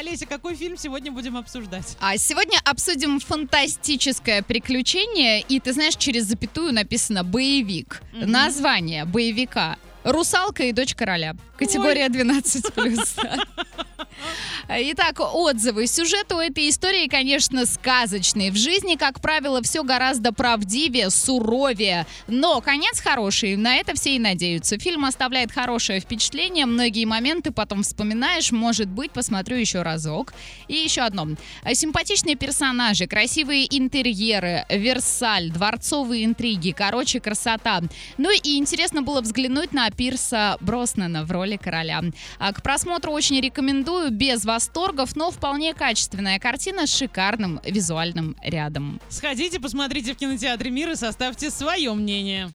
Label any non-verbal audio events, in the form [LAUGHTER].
Олеся, какой фильм сегодня будем обсуждать? А сегодня обсудим фантастическое приключение, и ты знаешь, через запятую написано боевик. Мгм. Название боевика. Русалка и дочь короля. Категория 12+. да. [LAUGHS] Итак, отзывы. Сюжет у этой истории, конечно, сказочный. В жизни, как правило, все гораздо правдивее, суровее. Но конец хороший, на это все и надеются. Фильм оставляет хорошее впечатление, многие моменты потом вспоминаешь, может быть, посмотрю еще разок. И еще одно. Симпатичные персонажи, красивые интерьеры, Версаль, дворцовые интриги, короче, красота. Ну и интересно было взглянуть на Пирса Броснана в роли короля. А К просмотру очень рекомендую, без восторгов, но вполне качественная картина с шикарным визуальным рядом. Сходите, посмотрите в кинотеатре «Мир» и составьте свое мнение.